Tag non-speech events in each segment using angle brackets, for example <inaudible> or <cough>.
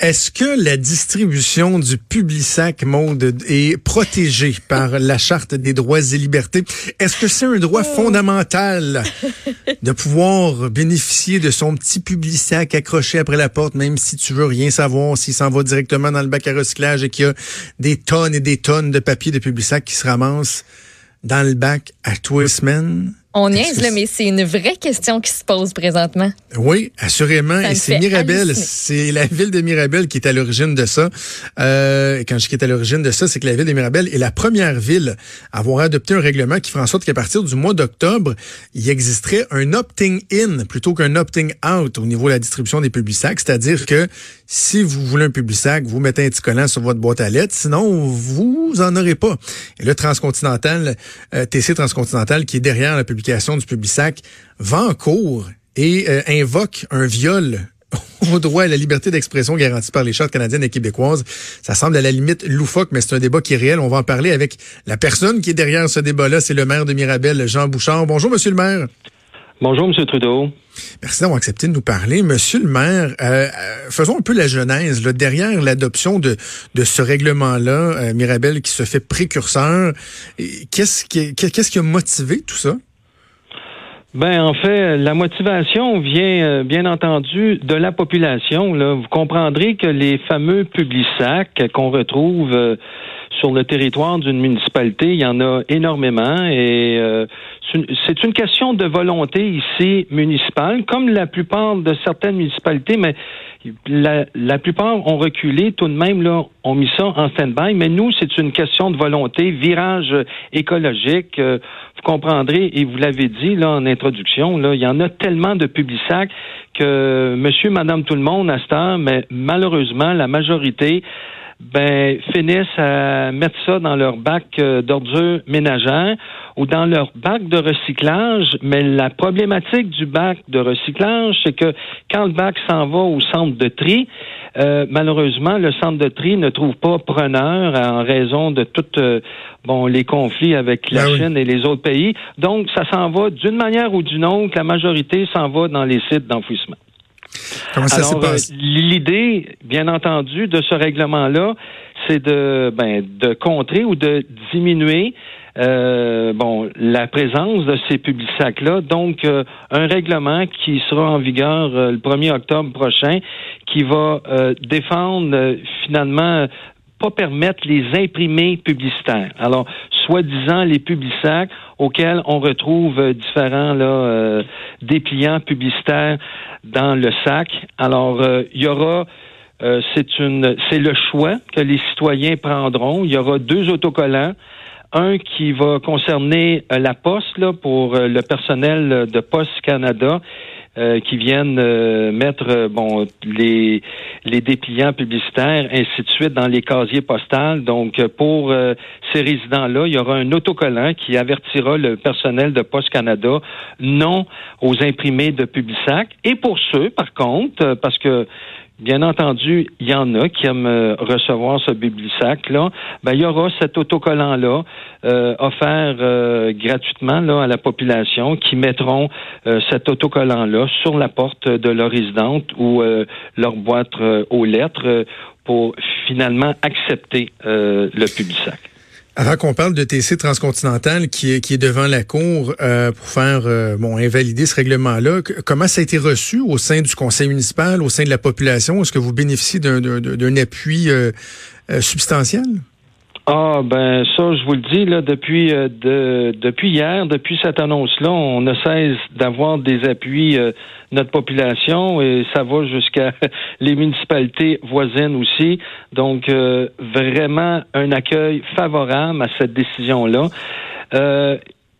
Est-ce que la distribution du Publisac Monde est protégée par la Charte des droits et libertés? Est-ce que c'est un droit Oh. fondamental <laughs> de pouvoir bénéficier de son petit Publisac accroché après la porte, même si tu veux rien savoir, s'il s'en va directement dans le bac à recyclage et qu'il y a des tonnes et des tonnes de papier de Publisac qui se ramassent dans le bac à tous les semaines? On niaise, là, mais c'est une vraie question qui se pose présentement. Oui, assurément. Ça Et c'est fait Mirabel, c'est la ville de Mirabel qui est à l'origine de ça. Euh, quand je dis qui est à l'origine de ça, c'est que la ville de Mirabel est la première ville à avoir adopté un règlement qui fera en sorte qu'à partir du mois d'octobre, il existerait un opting in plutôt qu'un opting out au niveau de la distribution des publisacs. C'est-à-dire que si vous voulez un publisac, vous mettez un petit collant sur votre boîte à lettres. Sinon, vous en aurez pas. Et le Transcontinental, euh, TC Transcontinental, qui est derrière la publication du publisac, va en cours et euh, invoque un viol <laughs> au droit à la liberté d'expression garantie par les chartes canadiennes et québécoises. Ça semble à la limite loufoque, mais c'est un débat qui est réel. On va en parler avec la personne qui est derrière ce débat-là. C'est le maire de Mirabel, Jean Bouchard. Bonjour, Monsieur le maire. Bonjour, M. Trudeau. Merci d'avoir accepté de nous parler. Monsieur le maire, euh, euh, faisons un peu la genèse. Là, derrière l'adoption de, de ce règlement-là, euh, Mirabel qui se fait précurseur, qu'est-ce qui, qu'est-ce qui a motivé tout ça? Ben, en fait, la motivation vient, euh, bien entendu, de la population. Là. Vous comprendrez que les fameux publisacs qu'on retrouve euh, sur le territoire d'une municipalité, il y en a énormément et euh, c'est une question de volonté ici municipale, comme la plupart de certaines municipalités, mais la, la plupart ont reculé tout de même, là, ont mis ça en stand-by, mais nous, c'est une question de volonté, virage écologique. euh, vous comprendrez, et vous l'avez dit là en introduction, là, il y en a tellement de publisacs que monsieur, madame, tout le monde à cette heure, mais malheureusement, la majorité ben, finissent à mettre ça dans leur bac euh, d'ordures ménagères ou dans leur bac de recyclage. Mais la problématique du bac de recyclage, c'est que quand le bac s'en va au centre de tri, euh, malheureusement, le centre de tri ne trouve pas preneur en raison de toutes euh, bon les conflits avec la Ben oui. Chine et les autres pays. Donc, ça s'en va d'une manière ou d'une autre. La majorité s'en va dans les sites d'enfouissement. Comment ça s'est Alors, euh, l'idée, bien entendu, de ce règlement-là, c'est de, ben, de contrer ou de diminuer euh, bon, la présence de ces publisacs-là. Donc, euh, un règlement qui sera en vigueur euh, le 1er octobre prochain, qui va défendre finalement pas permettre les imprimés publicitaires. Alors, soi-disant les publisacs auxquels on retrouve euh, différents là, euh, dépliants publicitaires dans le sac. Alors, euh, il y aura euh, c'est une c'est le choix que les citoyens prendront. Il y aura deux autocollants. Un qui va concerner euh, la poste là, pour le personnel de Poste Canada euh, qui viennent euh, mettre euh, bon les les dépliants publicitaires ainsi de suite dans les casiers postales. Donc euh, pour euh, ces résidents-là, il y aura un autocollant qui avertira le personnel de Poste Canada non aux imprimés de Publisac. Et pour ceux, par contre, euh, parce que Bien entendu, il y en a qui aiment euh, recevoir ce Publisac là. Ben il y aura cet autocollant là euh, offert euh, gratuitement là à la population qui mettront euh, cet autocollant là sur la porte de leur résidente ou euh, leur boîte euh, aux lettres pour finalement accepter le Publisac. Avant qu'on parle de TC Transcontinental qui est, devant la Cour euh, pour faire euh, bon invalider ce règlement-là, comment ça a été reçu au sein du conseil municipal, au sein de la population? Est-ce que vous bénéficiez d'un- appui euh, substantiel? Ah ben ça, je vous le dis là depuis euh, de, depuis hier, depuis cette annonce-là, on ne cesse d'avoir des appuis euh, notre population et ça va jusqu'à <laughs> les municipalités voisines aussi. Donc euh, vraiment un accueil favorable à cette décision-là.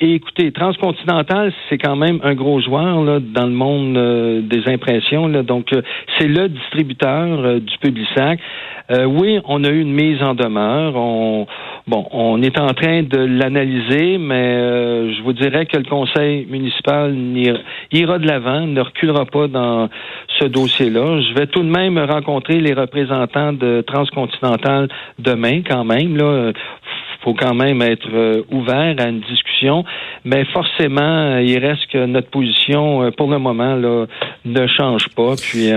Et écoutez, Transcontinental, c'est quand même un gros joueur là, dans le monde euh, des impressions. Là. Donc, euh, c'est le distributeur euh, du Publisac. Euh, oui, on a eu une mise en demeure. On, bon, on est en train de l'analyser, mais je vous dirais que le conseil municipal n'ira- ira de l'avant, ne reculera pas dans ce dossier-là. Je vais tout de même rencontrer les représentants de Transcontinental demain, quand même. Là, faut quand même être ouvert à une discussion, mais forcément, il reste que notre position, pour le moment, là, ne change pas. Puis,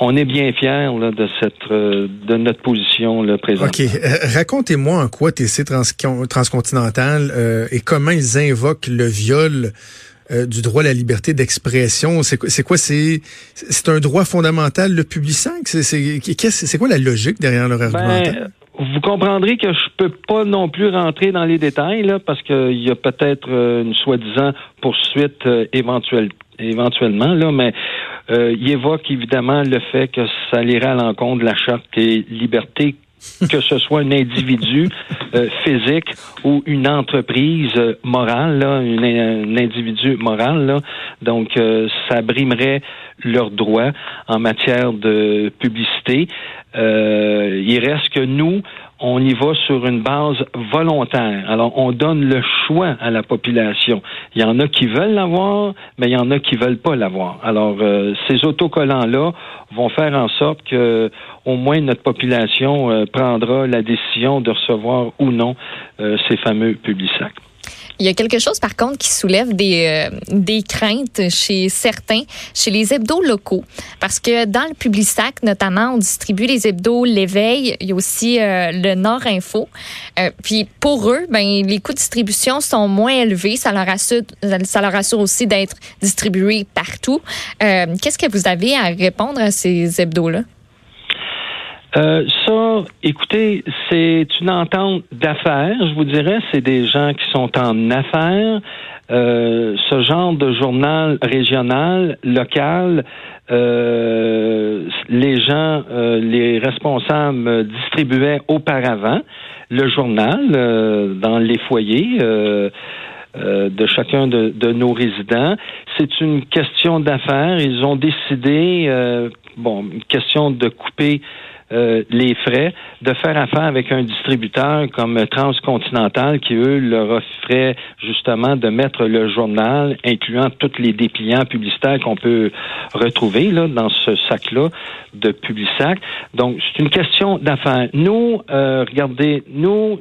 on est bien fiers de cette de notre position là, présente. OK. Racontez-moi en quoi TC Transcontinental et comment ils invoquent le viol euh, du droit à la liberté d'expression. C'est quoi? C'est c'est un droit fondamental, le public C'est c'est quoi la logique derrière leur ben, argumentaire? Vous comprendrez que je peux pas non plus rentrer dans les détails là, parce qu'il y a peut-être euh, une soi-disant poursuite euh, éventuelle éventuellement là, mais il évoque évidemment le fait que ça irait à l'encontre de la charte des libertés que ce soit un individu euh, physique ou une entreprise euh, morale, là, un individu moral. Là. Donc, euh, ça brimerait leurs droits en matière de publicité. il reste que nous, on y va sur une base volontaire. Alors, on donne le choix à la population. Il y en a qui veulent l'avoir, mais il y en a qui veulent pas l'avoir. Alors, euh, ces autocollants-là vont faire en sorte que, au moins, notre population euh, prendra la décision de recevoir ou non euh, ces fameux publics il y a quelque chose, par contre, qui soulève des, euh, des craintes chez certains, chez les hebdos locaux. Parce que dans le Publisac, notamment, on distribue les hebdos L'Éveil. Il y a aussi euh, le Nord Info. Euh, puis pour eux, ben, les coûts de distribution sont moins élevés. Ça leur assure, ça leur assure aussi d'être distribués partout. Qu'est-ce que vous avez à répondre à ces hebdos-là? Euh, ça, écoutez, c'est une entente d'affaires, je vous dirais. C'est des gens qui sont en affaires. Euh, ce genre de journal régional, local, euh, les gens, les responsables distribuaient auparavant le journal dans les foyers. de chacun de, de, nos résidents. C'est une question d'affaires. Ils ont décidé, bon, une question de couper euh, les frais de faire affaire avec un distributeur comme Transcontinental qui, eux, leur offrait justement de mettre le journal, incluant tous les dépliants publicitaires qu'on peut retrouver là, dans ce sac-là de Publisac. Donc, c'est une question d'affaires. Nous, euh, regardez, nous,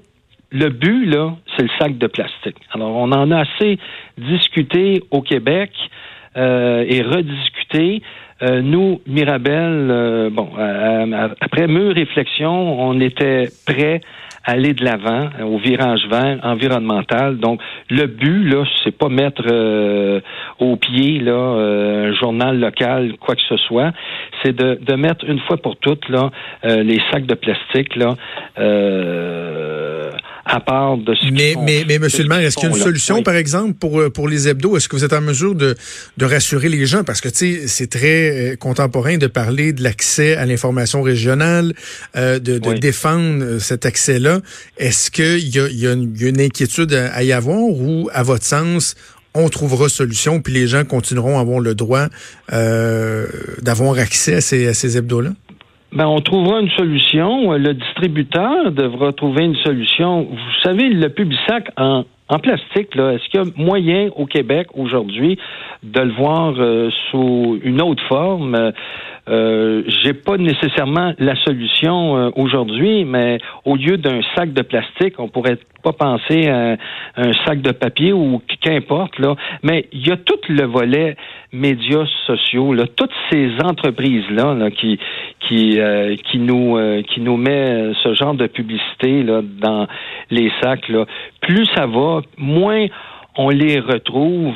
le but, là, c'est le sac de plastique. Alors, on en a assez discuté au Québec euh, et rediscuté. Euh, nous, Mirabel, euh, bon, euh, après mûre réflexion, on était prêt à aller de l'avant au virage vert environnemental. Donc, le but, là, c'est pas mettre au pied là un journal local, quoi que ce soit. C'est de, de mettre une fois pour toutes là les sacs de plastique là à part de ce mais, mais, mais, Monsieur le maire, est-ce qu'il y a une solution, par exemple, pour, euh, pour les hebdos? Est-ce que vous êtes en mesure de, de rassurer les gens? Parce que, tu sais, c'est très euh, contemporain de parler de l'accès à l'information régionale, euh, de, de défendre cet accès-là. Est-ce qu'il y a, y, a une, inquiétude à, y avoir ou, à votre sens, on trouvera solution, puis les gens continueront à avoir le droit euh, d'avoir accès à ces, à ces hebdos-là? Ben, on trouvera une solution. Le distributeur devra trouver une solution. Vous savez, le Publisac en, en plastique, là, est-ce qu'il y a moyen au Québec aujourd'hui de le voir euh, sous une autre forme? Euh, j'ai pas nécessairement la solution euh, aujourd'hui, mais au lieu d'un sac de plastique, on pourrait pas penser à un sac de papier ou qu'importe là. Mais il y a tout le volet médias sociaux, là, toutes ces entreprises là, qui nous qui met ce genre de publicité dans les sacs. Plus ça va, moins on les retrouve.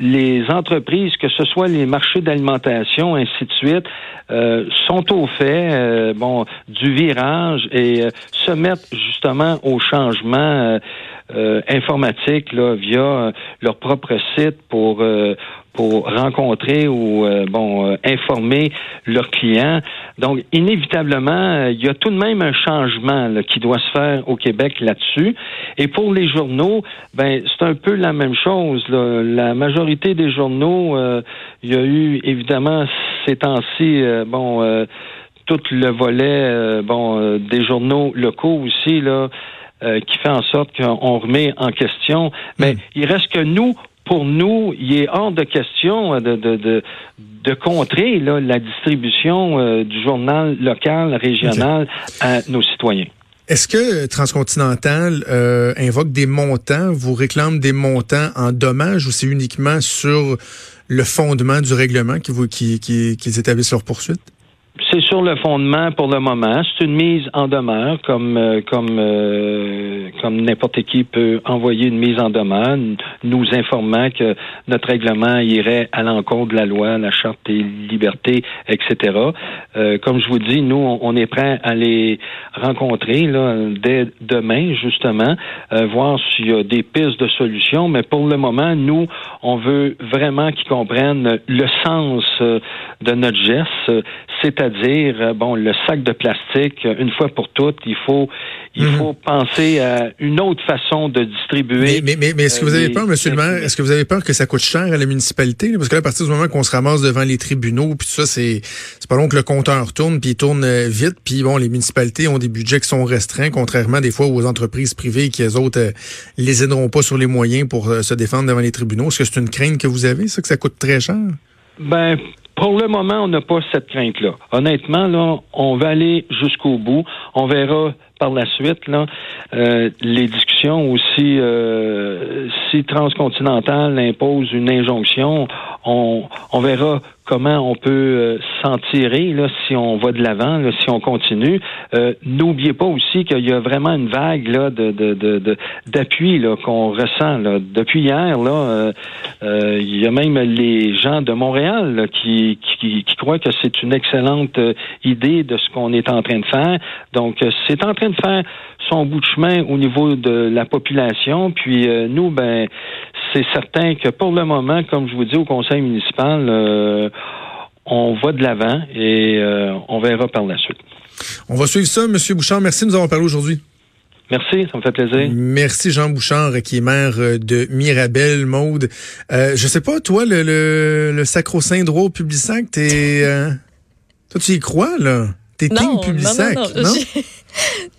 les entreprises, que ce soit les marchés d'alimentation, ainsi de suite, euh, sont au fait euh, bon du virage et euh, se mettent justement au changement informatique là, via leur propre site pour pour rencontrer ou euh, bon euh, informer leurs clients. Donc inévitablement, euh, il y a tout de même un changement qui doit se faire au Québec là-dessus. Et pour les journaux, ben c'est un peu la même chose. La majorité des journaux, il y a eu évidemment ces temps-ci, bon tout le volet bon des journaux locaux aussi là. Qui fait en sorte qu'on remet en question. Mais hmm. il reste que nous, pour nous, il est hors de question euh, de, de, de, de contrer là, la distribution euh, du journal local, régional à nos citoyens. Est-ce que Transcontinental euh, invoque des montants, vous réclame des montants en dommages ou c'est uniquement sur le fondement du règlement qu'ils qui, qui, qui établissent leur poursuite? C'est sur le fondement pour le moment. C'est une mise en demeure, comme euh, comme euh, comme n'importe qui peut envoyer une mise en demeure, nous informant que notre règlement irait à l'encontre de la loi, la charte des libertés, etc. Euh, comme je vous dis, nous, on est prêt à les rencontrer là, dès demain, justement, voir s'il y a des pistes de solutions. Mais pour le moment, nous, on veut vraiment qu'ils comprennent le sens de notre geste, c'est-à-dire dire euh, bon, le sac de plastique, euh, une fois pour toutes, il faut, il mhm. faut penser à une autre façon de distribuer. Mais, mais, mais, est-ce que vous avez euh, peur, Monsieur le maire, est-ce que vous avez peur que ça coûte cher à la municipalité? Parce que là, à partir du moment qu'on se ramasse devant les tribunaux, puis ça, c'est, c'est pas long que le compteur tourne, puis il tourne vite, puis bon, les municipalités ont des budgets qui sont restreints, contrairement des fois aux entreprises privées qui, elles autres, les aideront pas sur les moyens pour se défendre devant les tribunaux. Est-ce que c'est une crainte que vous avez, ça, que ça coûte très cher? Ben, pour le moment, on n'a pas cette crainte-là. Honnêtement, là, on va aller jusqu'au bout. On verra par la suite là, euh, les discussions aussi euh, si Transcontinental impose une injonction, on, on verra comment on peut euh, s'en tirer là, si on va de l'avant, si on continue. Euh, n'oubliez pas aussi qu'il y a vraiment une vague là, de, de, d'appui là, qu'on ressent. Là. Depuis hier, là, euh, il y a même les gens de Montréal qui, qui, qui, croient que c'est une excellente idée de ce qu'on est en train de faire. Donc, c'est en train de faire son bout de chemin au niveau de la population. Puis nous, ben, c'est certain que pour le moment, comme je vous dis au conseil municipal, euh, on va de l'avant et euh, on verra par la suite. On va suivre ça, M. Bouchard. Merci de nous avoir parlé aujourd'hui. Merci, ça me fait plaisir. Merci Jean Bouchard, qui est maire de Mirabel, Maude. Euh, je sais pas, toi, le, le, le sacro-saint droit au Publisac, t'es... Euh, toi, tu y crois, là? T'es team Publisac, non? non, non,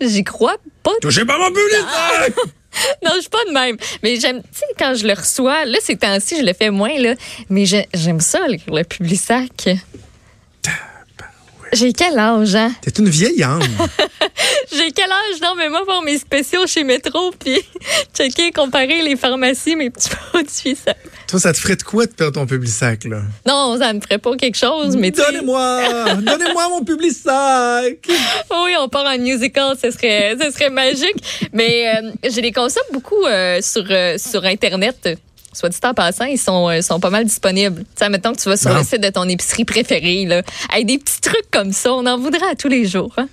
<laughs> J'y crois pas. Touchez pas mon Publisac! <laughs> non, je suis pas de même. Mais j'aime, tu sais, quand je le reçois, là, ces temps-ci, je le fais moins, là. Mais j'aime ça, le, Publisac. J'ai quel âge, hein? T'es une vieille âme. <laughs> J'ai quel âge? Non, mais moi, pour mes spéciaux chez Métro, puis <laughs> checker, comparer les pharmacies, mes petits <laughs> produits, ça. Toi, ça te ferait de quoi de perdre ton public sac, là? Non, ça me ferait pas quelque chose, mais Donnez-moi! <laughs> Donnez-moi mon public sac! oui, on part en musical, ce serait, ce serait magique. Mais euh, je les consomme beaucoup euh, sur, euh, sur Internet soit dit en passant, ils sont, euh, sont pas mal disponibles. Tu sais, mettons que tu vas sur le site de ton épicerie préférée, là, avec des petits trucs comme ça, on en voudrait à tous les jours. Hein?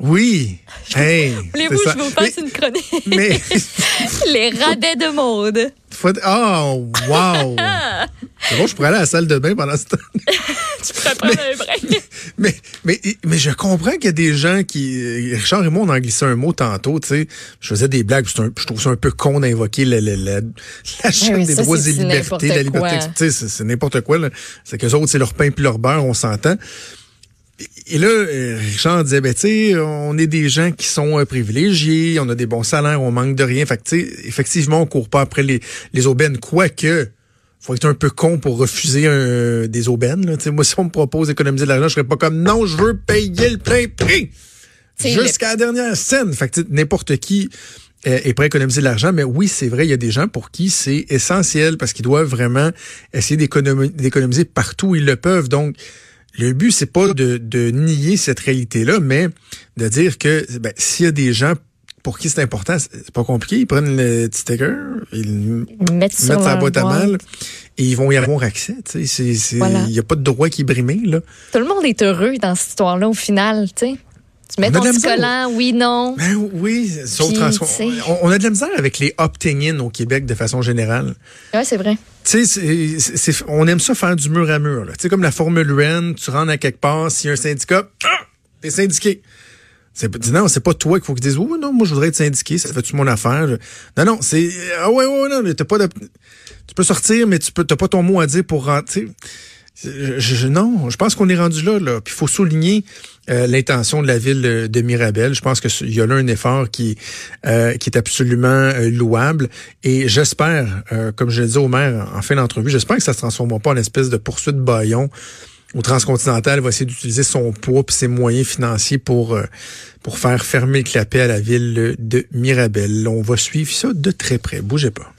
Oui. Hey, Voulez-vous que je vous fasse une chronique? Mais... <laughs> Les radais de mode. Oh, wow! C'est bon, je pourrais aller à la salle de bain pendant ce temps. <laughs> tu pourrais prendre un break. <laughs> Mais, mais, mais, je comprends qu'il y a des gens qui. Richard et moi, on en glissé un mot tantôt, tu sais. Je faisais des blagues, je trouve ça un peu con d'invoquer la, la, la, la charte des droits et libertés, la liberté. Tu sais, c'est n'importe quoi. C'est qu'eux autres, c'est leur pain puis leur beurre, on s'entend. Et là, euh, Richard disait, ben, tu on est des gens qui sont euh, privilégiés, on a des bons salaires, on manque de rien. Fait que, effectivement, on court pas après les, les aubaines, quoique faut être un peu con pour refuser un, des aubaines. Là. moi, si on me propose d'économiser de l'argent, je serais pas comme non, je veux payer le plein prix jusqu'à la dernière scène. Fait que n'importe qui euh, est prêt à économiser de l'argent, mais oui, c'est vrai, il y a des gens pour qui c'est essentiel parce qu'ils doivent vraiment essayer d'économiser partout où ils le peuvent. Donc, le but, c'est pas de, de, nier cette réalité-là, mais de dire que ben, s'il y a des gens pour qui c'est important, c'est pas compliqué. Ils prennent le petit sticker, ils, mettent, ça sa boîte à mal et ils vont y avoir accès. Il n'y a pas de droit qui est brimé. Là. Tout le monde est heureux dans cette histoire-là au final. sais. Tu mets ton petit collant, oui, non. Ben, oui, sauf on, on, a de la misère avec les opting-in au Québec de façon générale. Oui, c'est vrai. Tu sais, on aime ça faire du mur à mur. Tu sais, comme la Formule UN, tu rentres à quelque part, s'il y a un syndicat, ah, t'es syndiqué. C'est, non, c'est pas toi qu'il faut qu'ils disent, oh non, moi je voudrais être syndiqué, ça fait-tu mon affaire? Non, non, c'est, ah ouais, ouais, non, t'as pas de, tu peux sortir, mais tu peux, t'as pas ton mot à dire pour rentrer. Je, non, je pense qu'on est rendu là, là. Puis il faut souligner euh, l'intention de la ville de Mirabel. Je pense qu'il y a là un effort qui, euh, est absolument euh, louable. Et j'espère, comme je l'ai dit au maire en fin d'entrevue, j'espère que ça se transformera pas en espèce de poursuite baillon au transcontinental va essayer d'utiliser son poids et ses moyens financiers pour pour faire fermer le clapet à la ville de Mirabel. On va suivre ça de très près. Bougez pas.